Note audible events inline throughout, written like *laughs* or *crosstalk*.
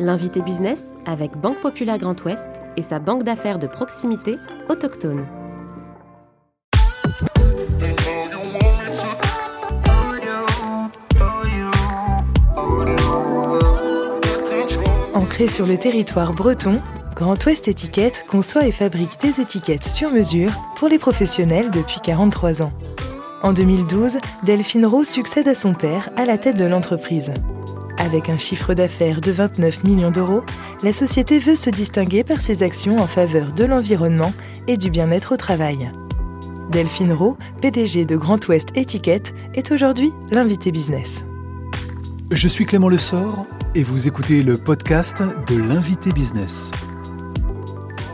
L'invité business avec Banque Populaire Grand Ouest et sa banque d'affaires de proximité autochtone. Ancré sur le territoire breton, Grand Ouest Étiquette conçoit et fabrique des étiquettes sur mesure pour les professionnels depuis 43 ans. En 2012, Delphine Rowe succède à son père à la tête de l'entreprise. Avec un chiffre d'affaires de 29 millions d'euros, la société veut se distinguer par ses actions en faveur de l'environnement et du bien-être au travail. Delphine Rowe, PDG de Grand Ouest Étiquette, est aujourd'hui l'invité business. Je suis Clément Lessort et vous écoutez le podcast de l'invité business.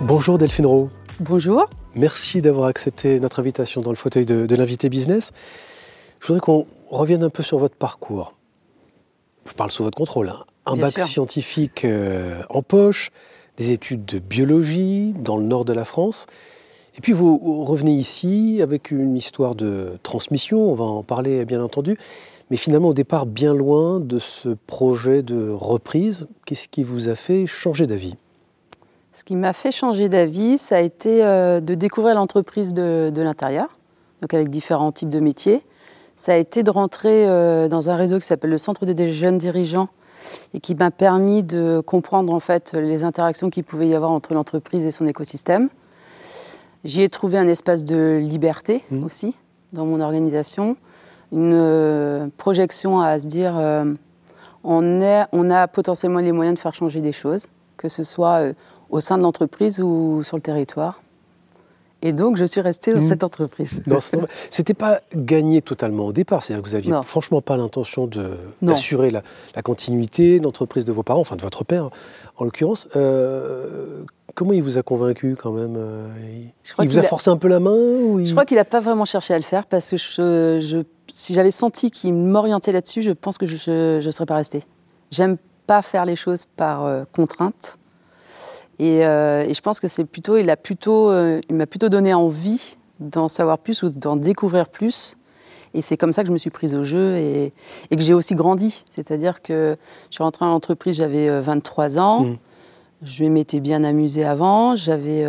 Bonjour Delphine Rowe. Bonjour. Merci d'avoir accepté notre invitation dans le fauteuil de, de l'invité business. Je voudrais qu'on revienne un peu sur votre parcours je parle sous votre contrôle, hein. un bac scientifique euh, en poche, des études de biologie dans le nord de la France. Et puis vous revenez ici avec une histoire de transmission, on va en parler bien entendu, mais finalement au départ bien loin de ce projet de reprise. Qu'est-ce qui vous a fait changer d'avis? Ce qui m'a fait changer d'avis, ça a été euh, de découvrir l'entreprise de, de l'intérieur, donc avec différents types de métiers ça a été de rentrer euh, dans un réseau qui s'appelle le Centre des jeunes dirigeants et qui m'a permis de comprendre en fait les interactions qu'il pouvait y avoir entre l'entreprise et son écosystème. J'y ai trouvé un espace de liberté mmh. aussi dans mon organisation, une euh, projection à se dire euh, on, est, on a potentiellement les moyens de faire changer des choses, que ce soit au sein de l'entreprise ou sur le territoire. Et donc, je suis restée dans mmh. cette entreprise. C'était pas gagné totalement au départ. C'est-à-dire que vous aviez franchement pas l'intention d'assurer la, la, continuité d'entreprise de vos parents, enfin de votre père en l'occurrence. Euh, comment il vous a convaincu quand même euh, Il, vous a, forcé un peu la main Je crois qu'il n'a pas vraiment cherché à le faire parce que je, si j'avais senti qu'il m'orientait là-dessus, je pense que je ne serais pas restée. J'aime pas faire les choses par euh, contrainte. Euh, et, je pense que c'est plutôt, il a plutôt, euh, il m'a plutôt donné envie d'en savoir plus ou d'en découvrir plus. Et c'est comme ça que je me suis prise au jeu et, que j'ai aussi grandi. C'est-à-dire que je suis rentrée dans l'entreprise, j'avais 23 euh, ans. Mmh. Je m'étais bien amusée avant. J'avais,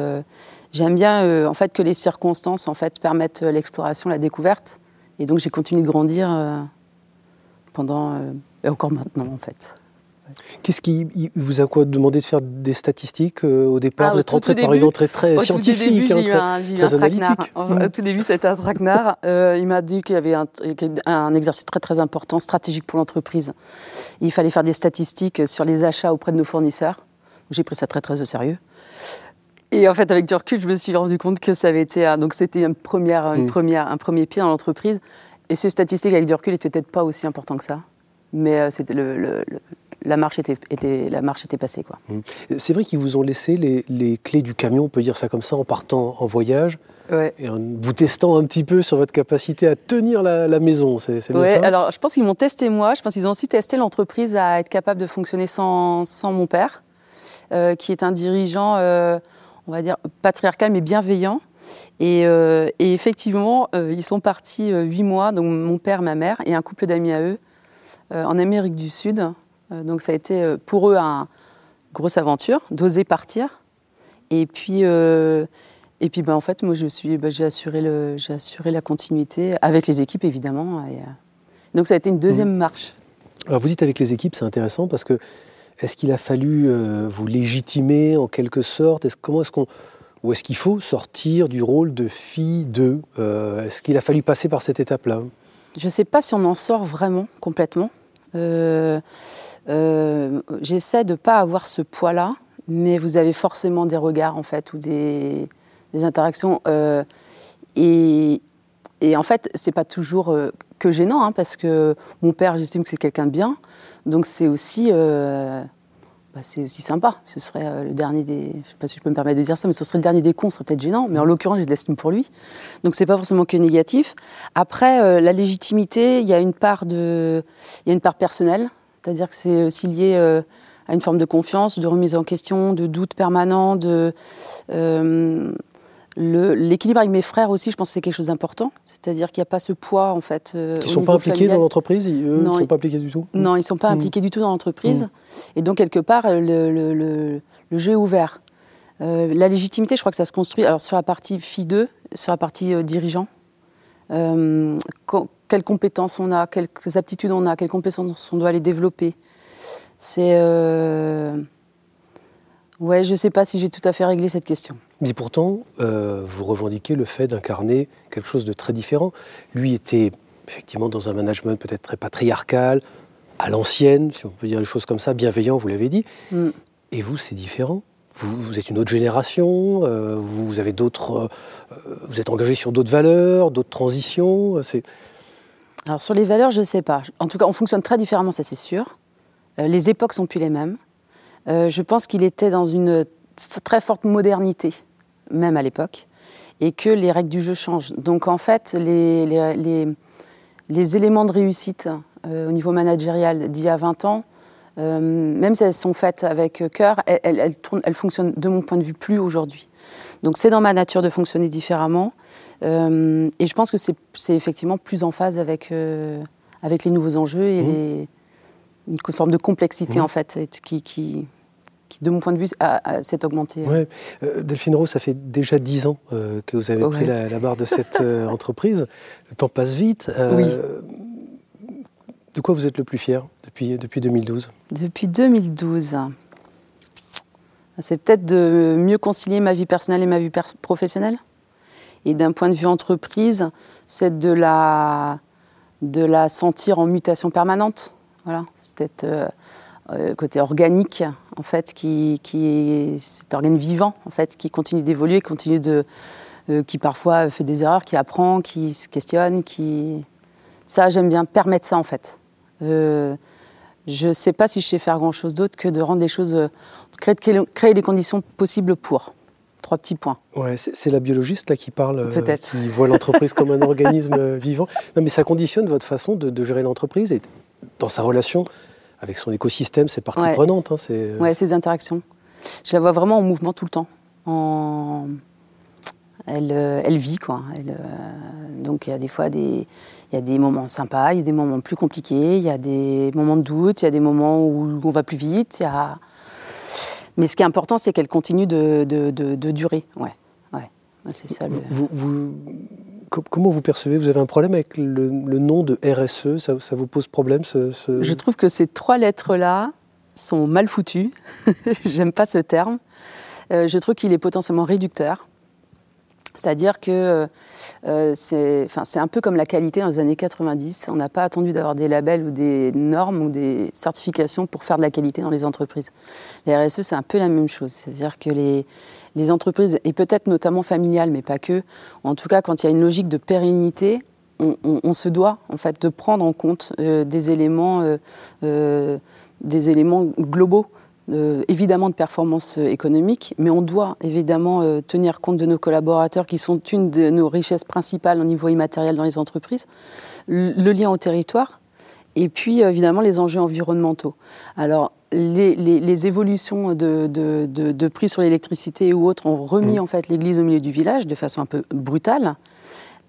j'aime bien en fait que les circonstances en fait permettent l'exploration, la découverte. Et donc j'ai continué de grandir pendant et encore maintenant en fait. Qu'est-ce qui vous a quoi demandé de faire des statistiques euh, au départ ah, Vous êtes rentré par une entrée très scientifique, j'ai eu un, analytique. Au tout début, c'était un traquenard. Euh, il m'a dit qu'il y avait un, un, exercice très très important, stratégique pour l'entreprise. Il fallait faire des statistiques sur les achats auprès de nos fournisseurs. J'ai pris ça très très au sérieux. Et en fait, avec du recul, je me suis rendu compte que ça avait été donc c'était une première, une mm. première, un premier pied dans l'entreprise. Et ces statistiques avec du recul n'étaient peut-être pas aussi importants que ça, mais euh, c'était le la marche était, était, la marche était passée. Quoi. Mmh. C'est vrai qu'ils vous ont laissé les, les, clés du camion, on peut dire ça comme ça, en partant en voyage. Et en vous testant un petit peu sur votre capacité à tenir la, la maison, c'est bien ça? Alors, je pense qu'ils m'ont testé moi. Je pense qu'ils ont aussi testé l'entreprise à être capable de fonctionner sans, sans mon père, euh, qui est un dirigeant, euh, on va dire, patriarcal mais bienveillant. Et, euh, et effectivement, ils sont partis huit mois, donc mon père, ma mère et un couple d'amis à eux, en Amérique du Sud, donc ça a été euh, pour eux une grosse aventure d'oser partir. Et puis, euh, et puis ben, en fait, moi, je suis, ben, j'ai, assuré le, j'ai assuré la continuité avec les équipes, évidemment. donc ça a été une deuxième mmh. marche. Alors vous dites avec les équipes, c'est intéressant parce que est-ce qu'il a fallu vous légitimer en quelque sorte? Est-ce, Comment est-ce qu'on ou est-ce qu'il faut sortir du rôle de fille de Est-ce qu'il a fallu passer par cette étape-là? Je ne sais pas si on en sort vraiment complètement. Euh, euh, j'essaie de ne pas avoir ce poids-là, mais vous avez forcément des regards en fait ou des, interactions. Euh, et, en fait, c'est pas toujours que gênant, hein, parce que mon père, j'estime que c'est quelqu'un de bien, donc c'est aussi bah, c'est aussi sympa. Ce serait le dernier des. Je sais pas si je peux me permettre de dire ça, mais ce serait le dernier des cons, ce serait peut-être gênant. Mais en l'occurrence, j'ai de l'estime pour lui. Donc c'est pas forcément que négatif. Après, la légitimité, il y a une part de, il y a une part personnelle. C'est-à-dire que c'est aussi lié euh, à une forme de confiance, de remise en question, de doute permanent, de, euh, L'équilibre avec mes frères aussi, je pense que c'est quelque chose d'important. C'est-à-dire qu'il n'y a pas ce poids, en fait. Euh, ils ne sont pas impliqués dans l'entreprise Ils ne sont pas impliqués du tout? Non, ils ne sont pas mmh. impliqués du tout dans l'entreprise. Mmh. Et donc, quelque part, le, jeu est ouvert. Euh, la légitimité, je crois que ça se construit alors, sur la partie fille 2, sur la partie euh, dirigeant. quelles compétences on a, quelles aptitudes on a, quelles compétences on doit les développer. C'est. Ouais, je ne sais pas si j'ai tout à fait réglé cette question. Mais pourtant, euh, vous revendiquez le fait d'incarner quelque chose de très différent. Lui était effectivement dans un management peut-être très patriarcal, à l'ancienne, si on peut dire les choses comme ça, bienveillant, vous l'avez dit. Mm. Et vous, c'est différent. Vous, êtes une autre génération, euh, vous, avez d'autres, euh, vous êtes engagé sur d'autres valeurs, d'autres transitions. C'est... Alors sur les valeurs, je ne sais pas. En tout cas, on fonctionne très différemment, ça c'est sûr. les époques sont plus les mêmes. Euh, je pense qu'il était dans une très forte modernité, même à l'époque, et que les règles du jeu changent. Donc en fait, les, éléments de réussite euh, au niveau managérial d'il y a 20 ans, euh, même si elles sont faites avec cœur, elles, fonctionnent de mon point de vue plus aujourd'hui. Donc c'est dans ma nature de fonctionner différemment, et je pense que c'est effectivement plus en phase avec, avec les nouveaux enjeux et mmh. les une forme de complexité mmh. en fait qui, qui, de mon point de vue s'est augmentée. Ouais. Euh, Delphine Rose, ça fait déjà dix ans euh, que vous avez pris la, barre de cette euh, *laughs* entreprise. Le temps passe vite. oui. De quoi vous êtes le plus fier depuis, depuis 2012 Depuis 2012, c'est peut-être de mieux concilier ma vie personnelle et ma vie professionnelle. Et d'un point de vue entreprise, c'est de la, de la sentir en mutation permanente. Voilà, c'est euh, euh, côté organique, en fait, qui, qui est cet organe vivant, en fait, qui continue d'évoluer, continue de, euh, qui parfois fait des erreurs, qui apprend, qui se questionne, qui, ça, j'aime bien permettre ça, en fait. je ne sais pas si je sais faire grand chose d'autre que de rendre les choses, créer, créer les conditions possibles pour trois petits points. Ouais, c'est la biologiste là qui parle, qui voit l'entreprise comme un organisme vivant. Non, mais ça conditionne votre façon de, de gérer l'entreprise et dans sa relation avec son écosystème, ses parties prenantes. Hein, euh, ouais, ses interactions. Je la vois vraiment en mouvement tout le temps. En... Elle, euh, elle vit, quoi. Elle, euh, donc il y a des fois des, il y a des moments sympas, il y a des moments plus compliqués, il y a des moments de doute, il y a des moments où on va plus vite. Il y a... Mais ce qui est important, c'est qu'elle continue de, de, de, durer. Ouais, ouais. C'est ça. Le... vous, comment vous percevez Vous avez un problème avec le, nom de RSE ça, vous pose problème Je trouve que ces trois lettres-là sont mal foutues. *laughs* J'aime pas ce terme. Euh, je trouve qu'il est potentiellement réducteur. C'est-à-dire que euh, euh, c'est un peu comme la qualité dans les années 90. On n'a pas attendu d'avoir des labels ou des normes ou des certifications pour faire de la qualité dans les entreprises. La RSE, c'est un peu la même chose. C'est-à-dire que les, les entreprises, et peut-être notamment familiales, mais pas que, en tout cas quand il y a une logique de pérennité, on, se doit en fait de prendre en compte euh, des éléments, des éléments globaux. Euh, évidemment de performance euh, économique, mais on doit évidemment euh, tenir compte de nos collaborateurs qui sont une de nos richesses principales au niveau immatériel dans les entreprises, le, lien au territoire, et puis évidemment les enjeux environnementaux. Alors les, évolutions de, prix sur l'électricité ou autres ont remis mmh. en fait l'église au milieu du village de façon un peu brutale.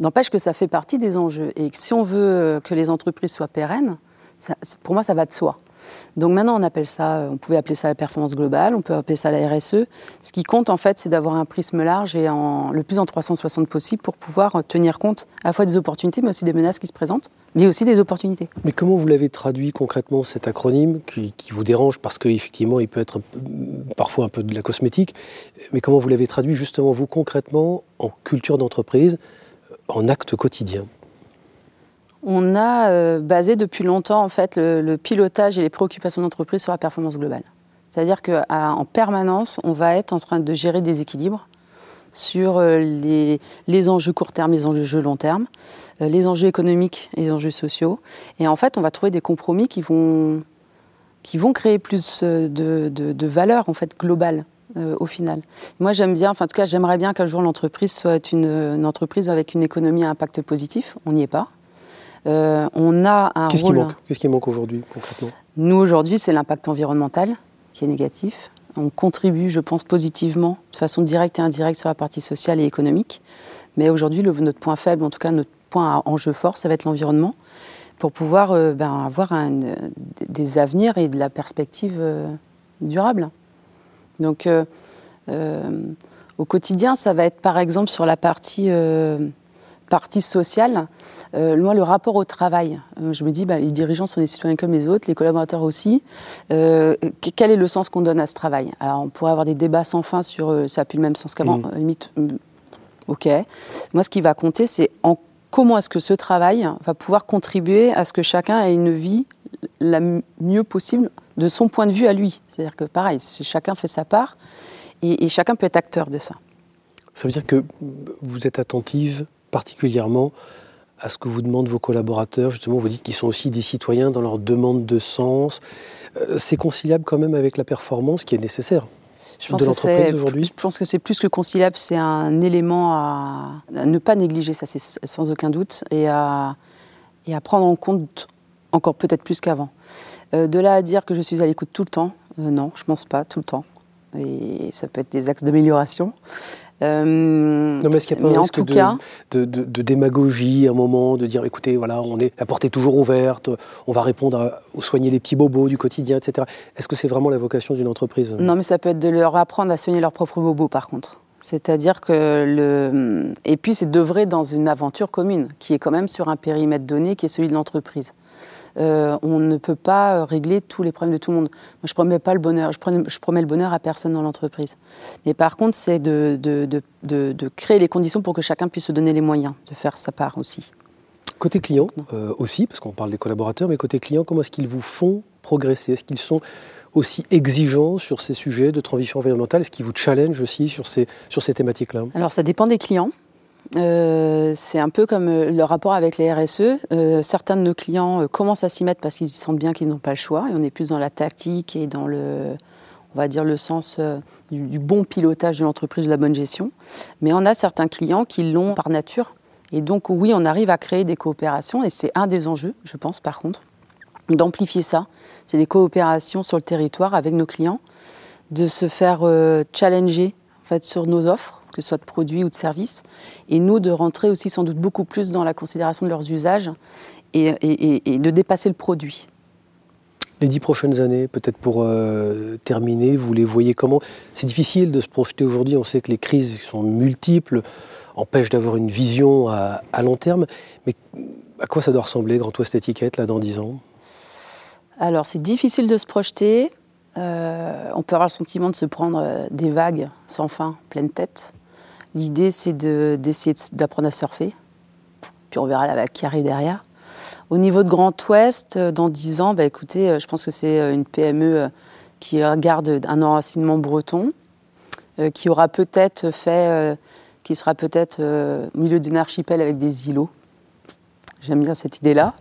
N'empêche que ça fait partie des enjeux et que si on veut que les entreprises soient pérennes, pour moi ça va de soi. Donc maintenant, on appelle ça, on pouvait appeler ça la performance globale, on peut appeler ça la RSE. Ce qui compte, en fait, c'est d'avoir un prisme large et le plus en 360 possible pour pouvoir tenir compte à la fois des opportunités, mais aussi des menaces qui se présentent, mais aussi des opportunités. Mais comment vous l'avez traduit concrètement, cet acronyme qui, vous dérange? Parce qu'effectivement, il peut être parfois un peu de la cosmétique, mais comment vous l'avez traduit justement, vous, concrètement, en culture d'entreprise, en acte quotidien on a euh, basé depuis longtemps en fait le, pilotage et les préoccupations d'entreprise sur la performance globale. C'est-à-dire qu'en permanence, on va être en train de gérer des équilibres sur euh, les, enjeux court terme, les enjeux long terme, euh, les enjeux économiques les enjeux sociaux. Et en fait, on va trouver des compromis qui vont, qui vont créer plus de, de, valeur en fait globale au final. Moi, j'aime bien, enfin, en tout cas, j'aimerais bien qu'un jour l'entreprise soit une, entreprise avec une économie à impact positif. On n'y est pas. Euh, on a un Qu'est-ce Qui manque? Qu'est-ce qui manque aujourd'hui concrètement? Nous aujourd'hui, c'est l'impact environnemental qui est négatif. On contribue, je pense, positivement, de façon directe et indirecte sur la partie sociale et économique. Mais aujourd'hui, notre point faible, en tout cas notre point à enjeu fort, ça va être l'environnement, pour pouvoir euh, ben, avoir des avenirs et de la perspective euh, durable. Donc, euh, au quotidien, ça va être par exemple sur la partie partie sociale, euh, moi, le rapport au travail, euh, je me dis, bah, les dirigeants sont des citoyens comme les autres, les collaborateurs aussi. Euh, quel est le sens qu'on donne à ce travail? Alors, on pourrait avoir des débats sans fin sur ça n'a plus le même sens qu'avant. Mmh. Limite, mm, ok. Moi, ce qui va compter, c'est en comment est-ce que ce travail va pouvoir contribuer à ce que chacun ait une vie la mieux possible de son point de vue à lui. C'est-à-dire que, pareil, chacun fait sa part et, et chacun peut être acteur de ça. Ça veut dire que vous êtes attentive particulièrement à ce que vous demandent vos collaborateurs. Justement, vous dites qu'ils sont aussi des citoyens dans leur demande de sens. Euh, c'est conciliable quand même avec la performance qui est nécessaire. Je pense, que aujourd'hui? je pense que c'est plus que conciliable, c'est un élément à, ne pas négliger, ça c'est sans aucun doute, et à, et à prendre en compte encore peut-être plus qu'avant. Euh, de là à dire que je suis à l'écoute tout le temps, euh, non, je ne pense pas tout le temps. Et ça peut être des axes d'amélioration. Euh, non, mais est-ce qu'il n'y a pas un risque de, cas... de, démagogie à un moment, de dire écoutez, voilà, on est, la porte est toujours ouverte, on va répondre à, soigner les petits bobos du quotidien, etc. Est-ce que c'est vraiment la vocation d'une entreprise? Non, mais ça peut être de leur apprendre à soigner leurs propres bobos, par contre. C'est-à-dire que le. Et puis, c'est d'œuvrer dans une aventure commune, qui est quand même sur un périmètre donné, qui est celui de l'entreprise. Euh, on ne peut pas euh, régler tous les problèmes de tout le monde. Moi, je promets pas le bonheur, je promets, je promets le bonheur à personne dans l'entreprise. Mais par contre, c'est de, de, créer les conditions pour que chacun puisse se donner les moyens de faire sa part aussi. Côté client euh, aussi, parce qu'on parle des collaborateurs, mais côté client, comment est-ce qu'ils vous font progresser? Est-ce qu'ils sont aussi exigeants sur ces sujets de transition environnementale? Est-ce qu'ils vous challenge aussi sur ces, sur ces thématiques-là? Alors ça dépend des clients. Euh, c'est un peu comme euh, le rapport avec les RSE. Euh, certains de nos clients commencent à s'y mettre parce qu'ils sentent bien qu'ils n'ont pas le choix et on est plus dans la tactique et dans le, on va dire le sens du, bon pilotage de l'entreprise, de la bonne gestion. Mais on a certains clients qui l'ont par nature. Et donc oui, on arrive à créer des coopérations et c'est un des enjeux, je pense par contre, d'amplifier ça. C'est les coopérations sur le territoire avec nos clients, de se faire challenger en fait, sur nos offres que ce soit de produits ou de services, et nous de rentrer aussi sans doute beaucoup plus dans la considération de leurs usages et, de dépasser le produit. Les dix prochaines années, peut-être pour euh, terminer, vous les voyez comment? C'est difficile de se projeter aujourd'hui, on sait que les crises sont multiples, empêchent d'avoir une vision à, long terme, mais à quoi ça doit ressembler Grand Ouest Étiquette là dans dix ans? Alors c'est difficile de se projeter, euh, on peut avoir le sentiment de se prendre euh, des vagues sans fin, pleine tête. L'idée, c'est d'essayer d'apprendre à surfer. Puis on verra la vague qui arrive derrière. Au niveau de Grand Ouest, euh, dans 10 ans, bah, écoutez, euh, je pense que c'est euh, une PME qui garde un enracinement breton, qui aura peut-être fait, qui sera peut-être au milieu d'un archipel avec des îlots. J'aime bien cette idée-là.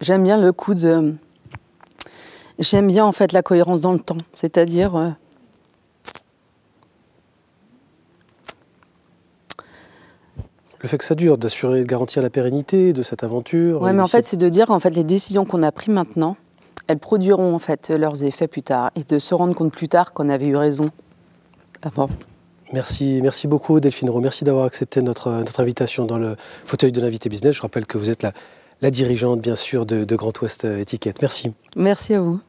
J'aime bien le coup de. J'aime bien en fait la cohérence dans le temps, c'est-à-dire le fait que ça dure, d'assurer, de garantir la pérennité de cette aventure. Oui, mais en fait, c'est de dire en fait les décisions qu'on a prises maintenant, elles produiront en fait leurs effets plus tard et de se rendre compte plus tard qu'on avait eu raison avant. Merci, merci beaucoup Delphine Roux. Merci d'avoir accepté notre, notre invitation dans le fauteuil de l'invité business. Je rappelle que vous êtes la, la dirigeante, bien sûr, de, de Grand Ouest Étiquette. Merci. Merci à vous.